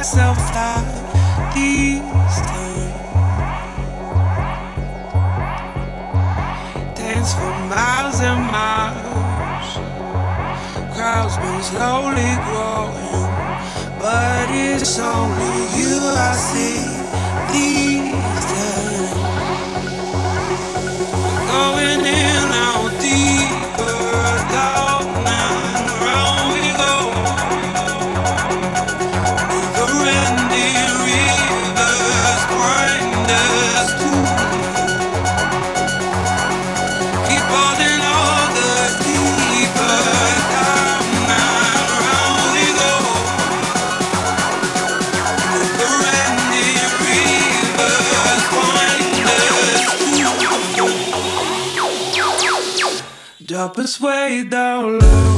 myself fly these times. Dance for miles and miles. Crowds been slowly growing, but it's only you I see these times. Going way down low.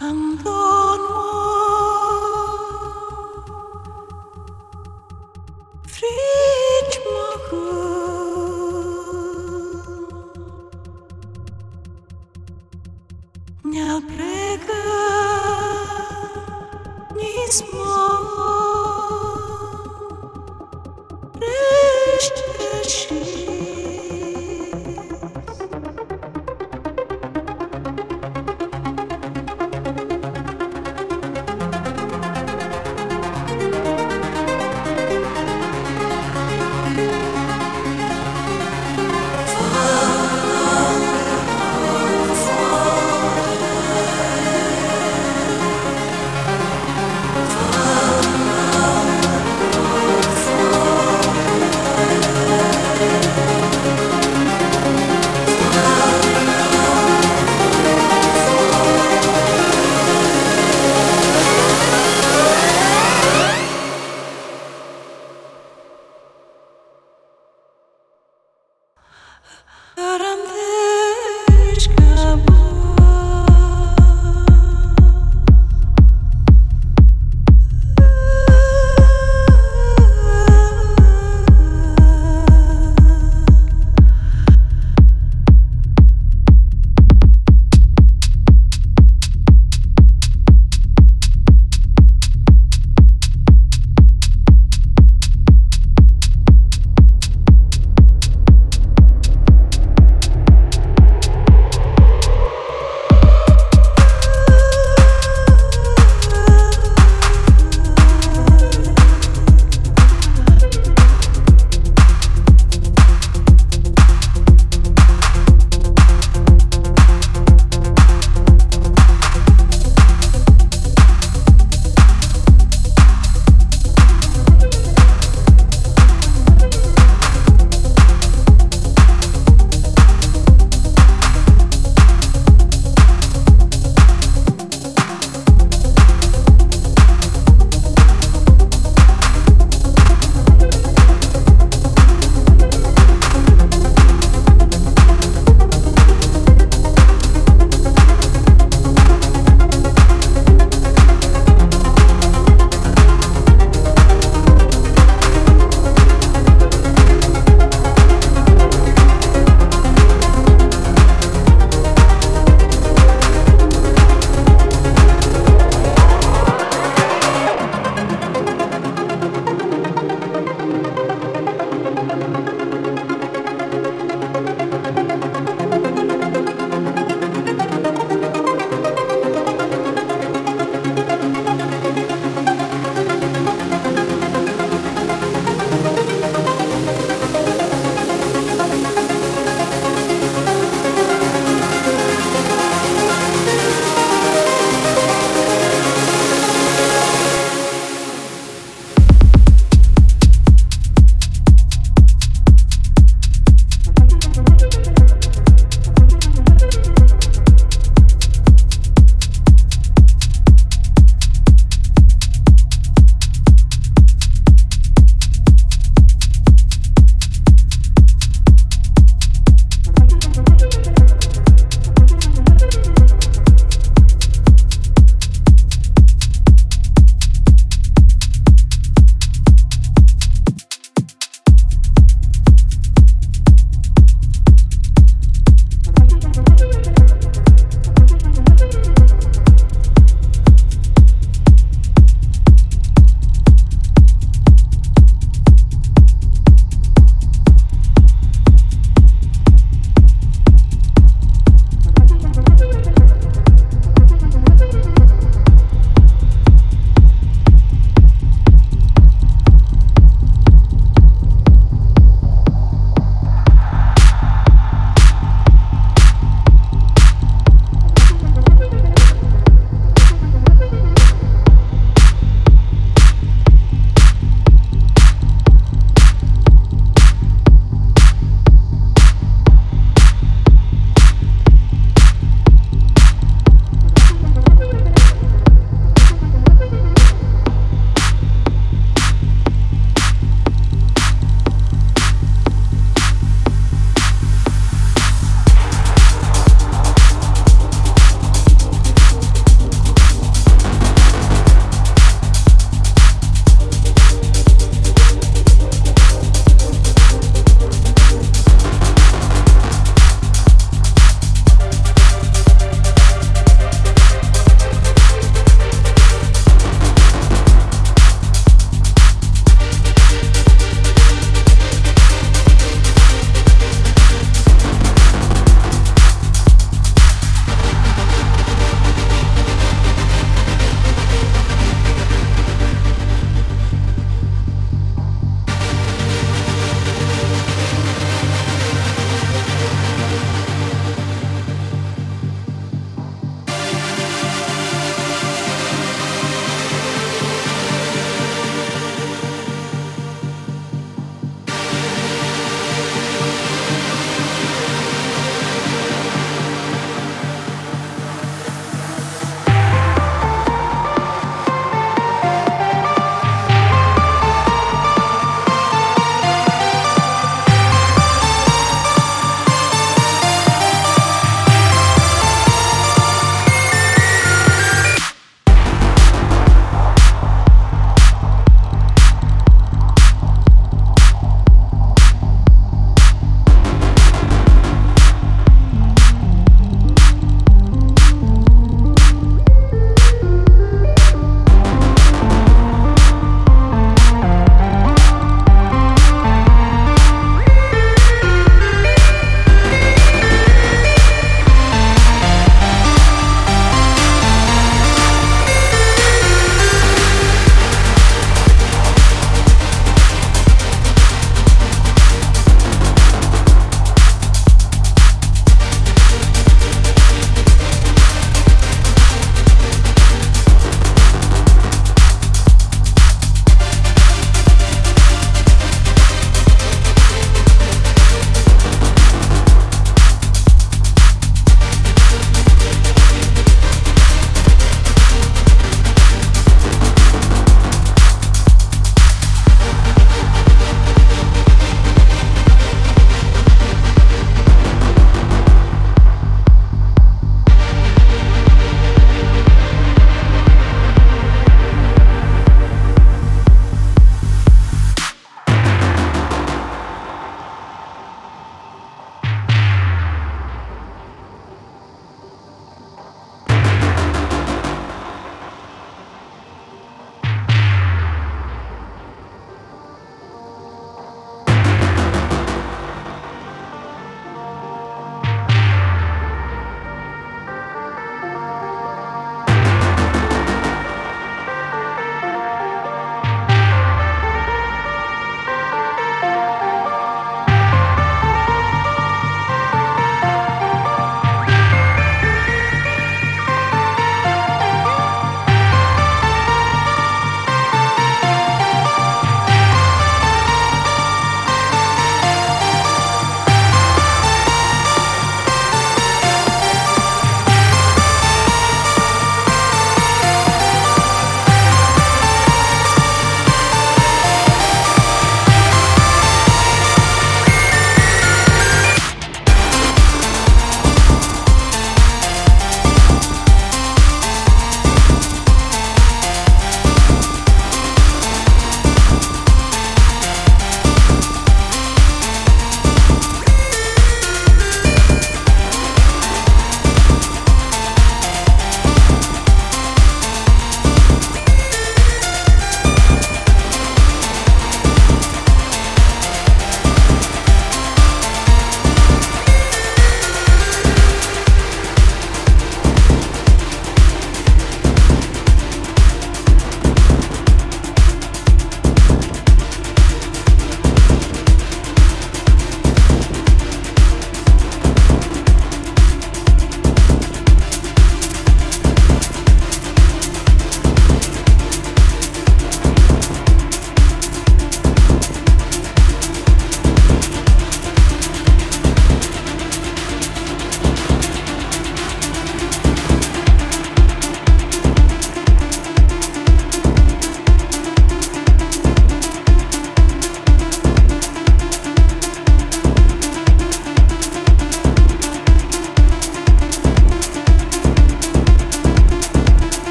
and on